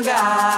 dentro do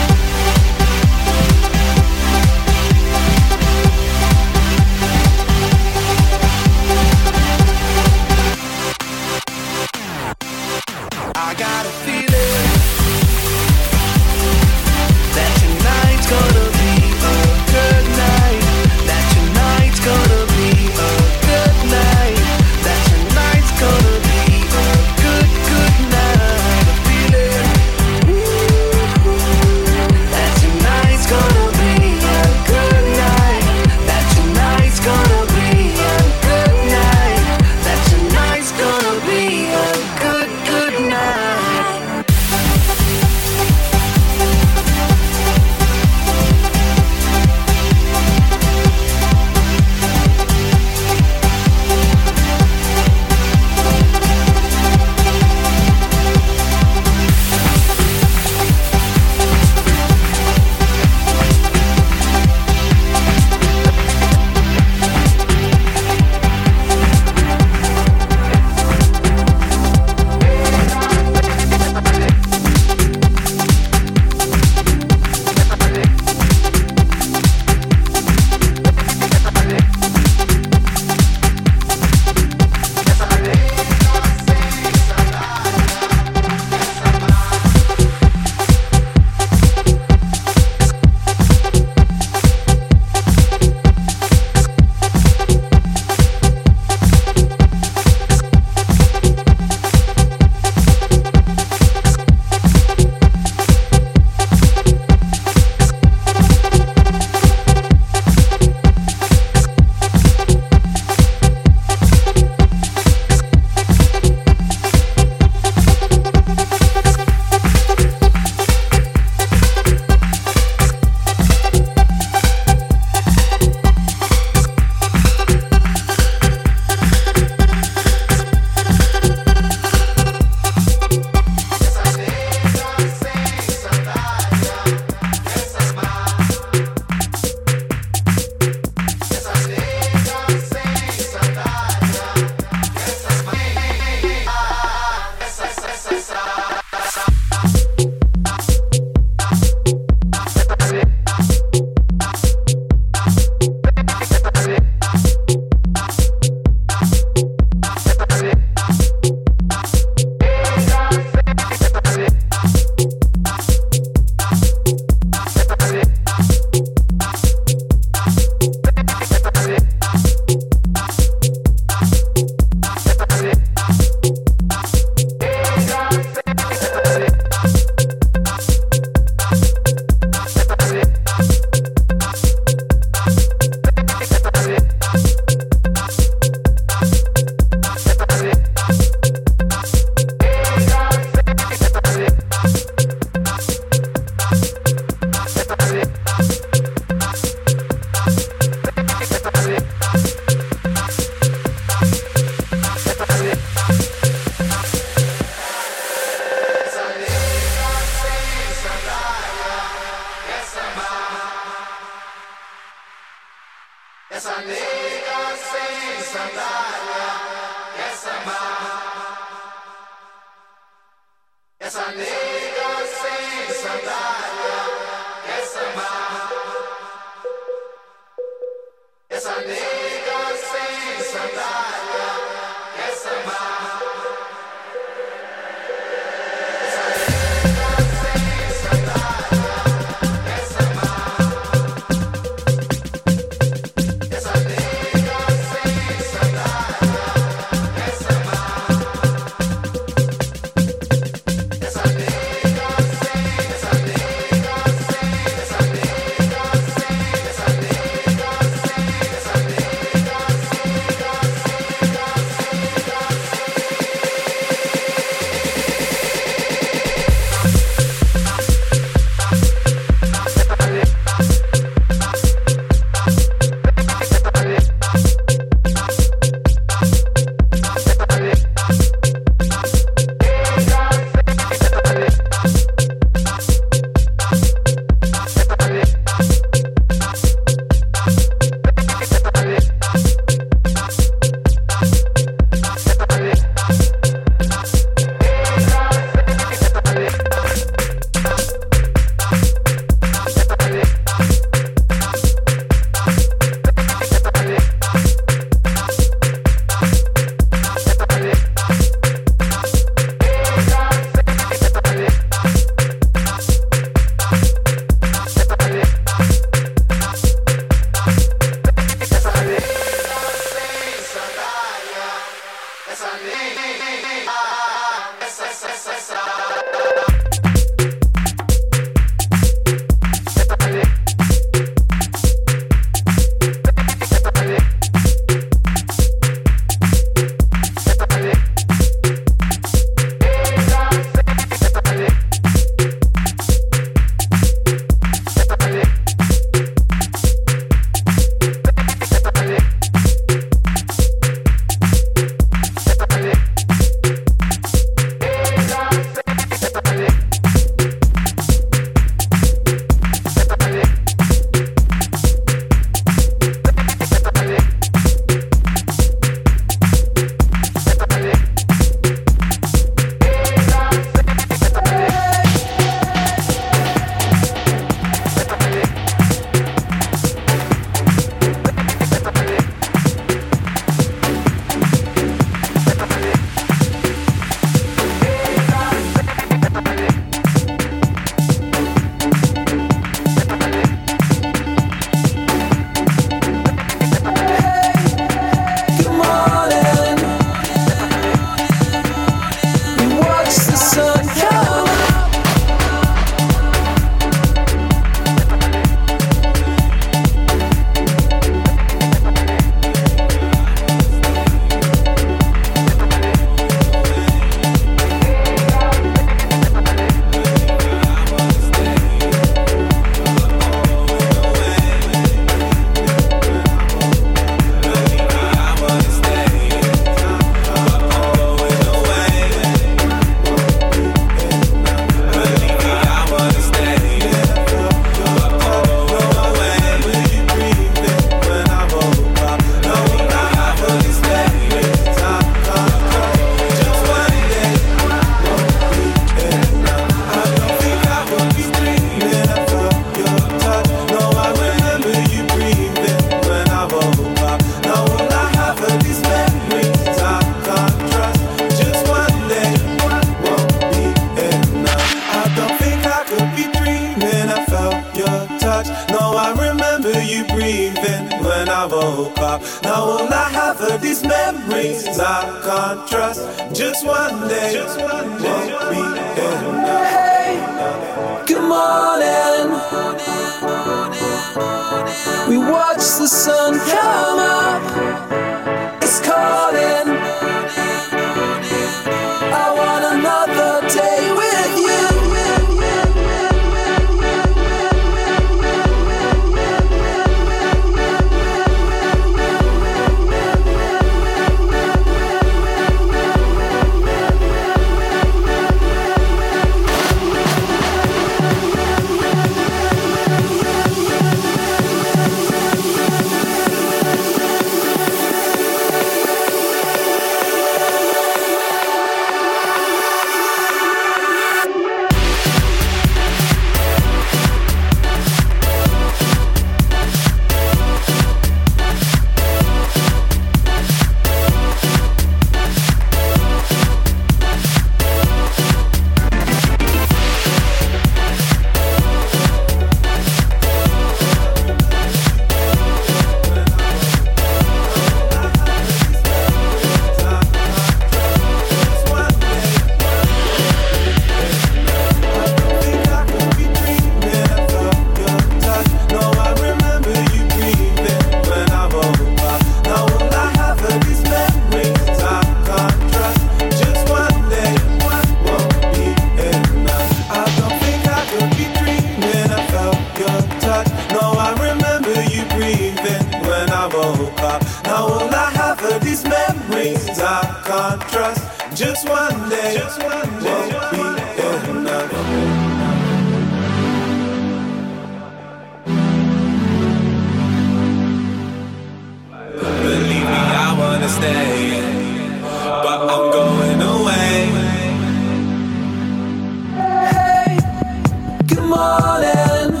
morning.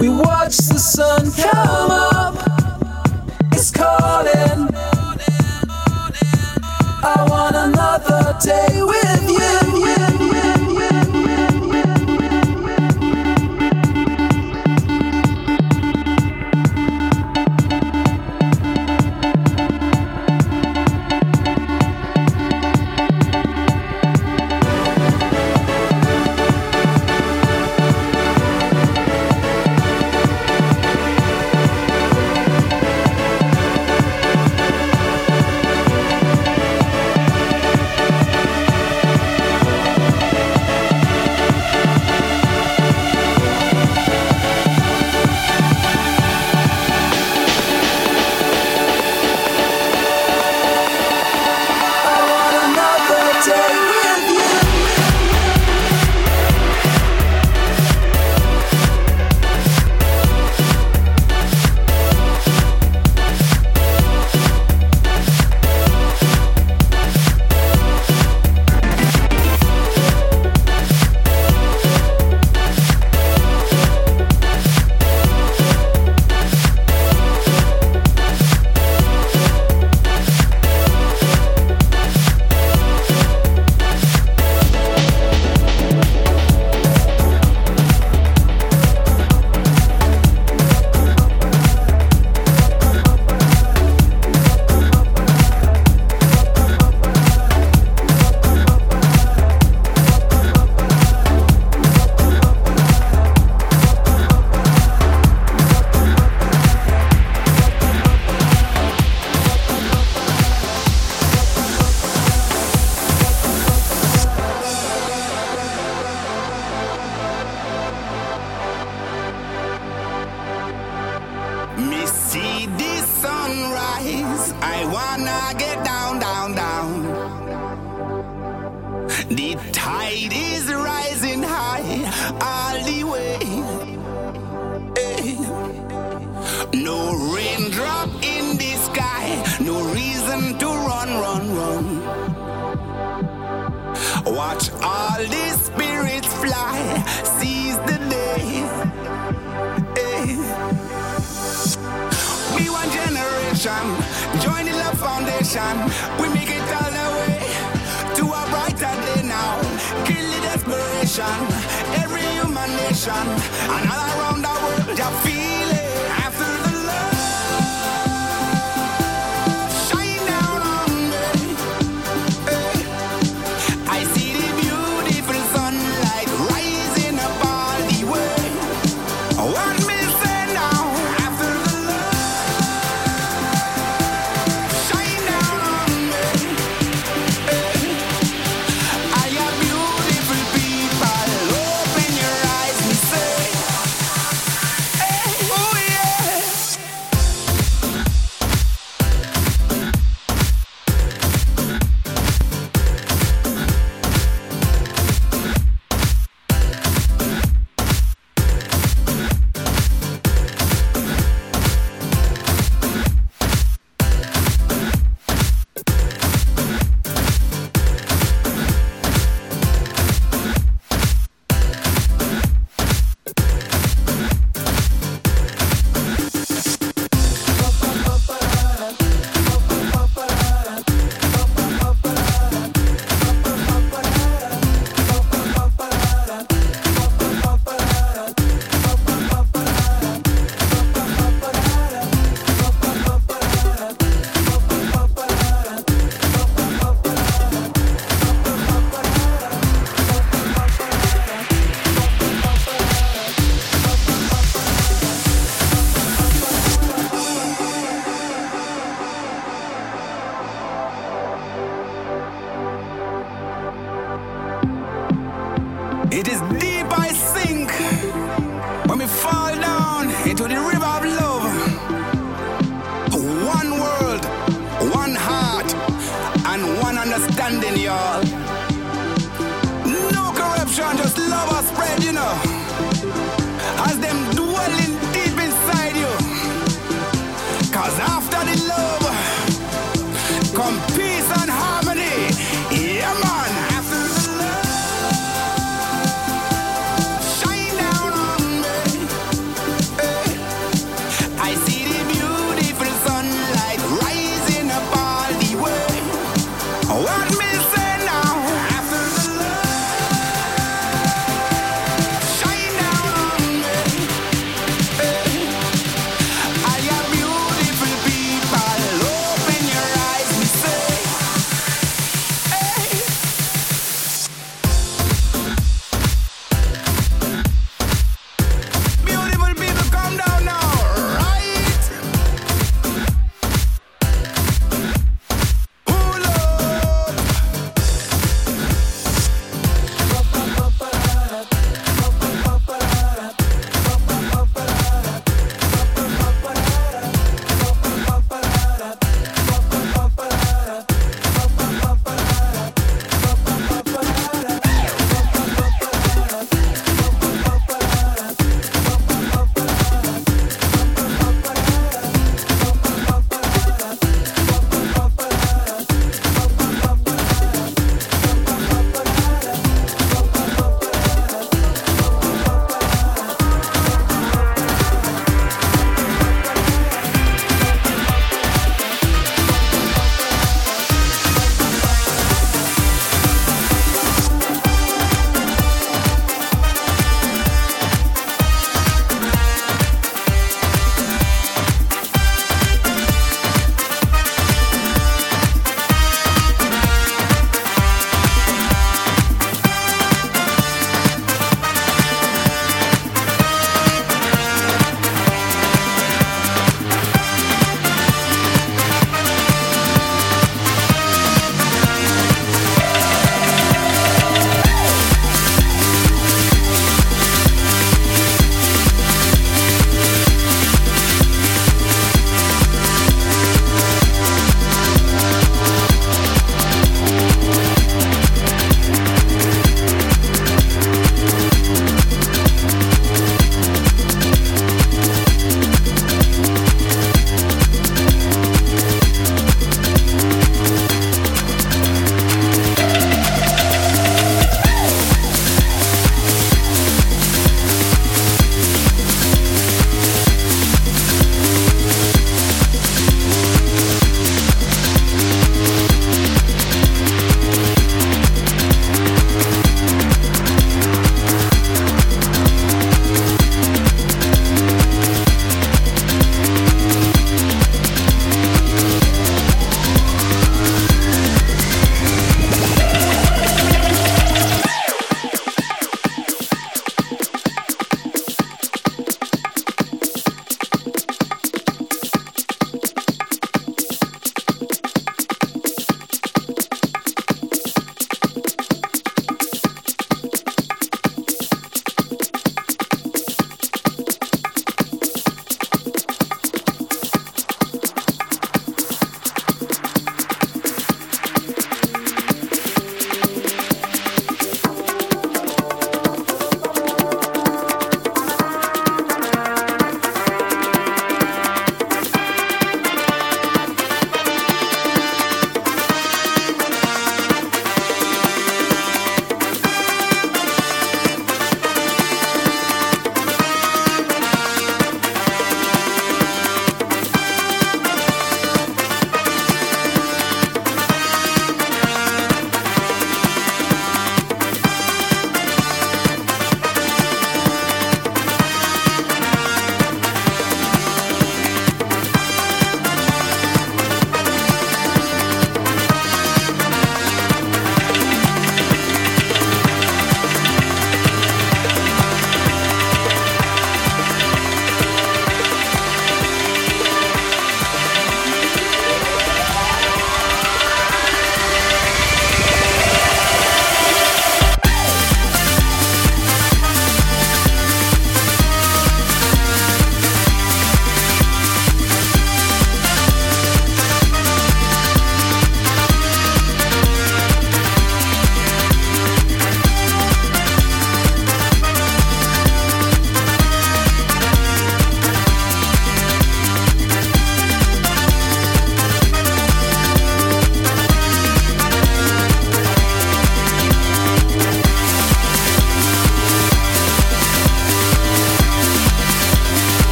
We watch the sun come up.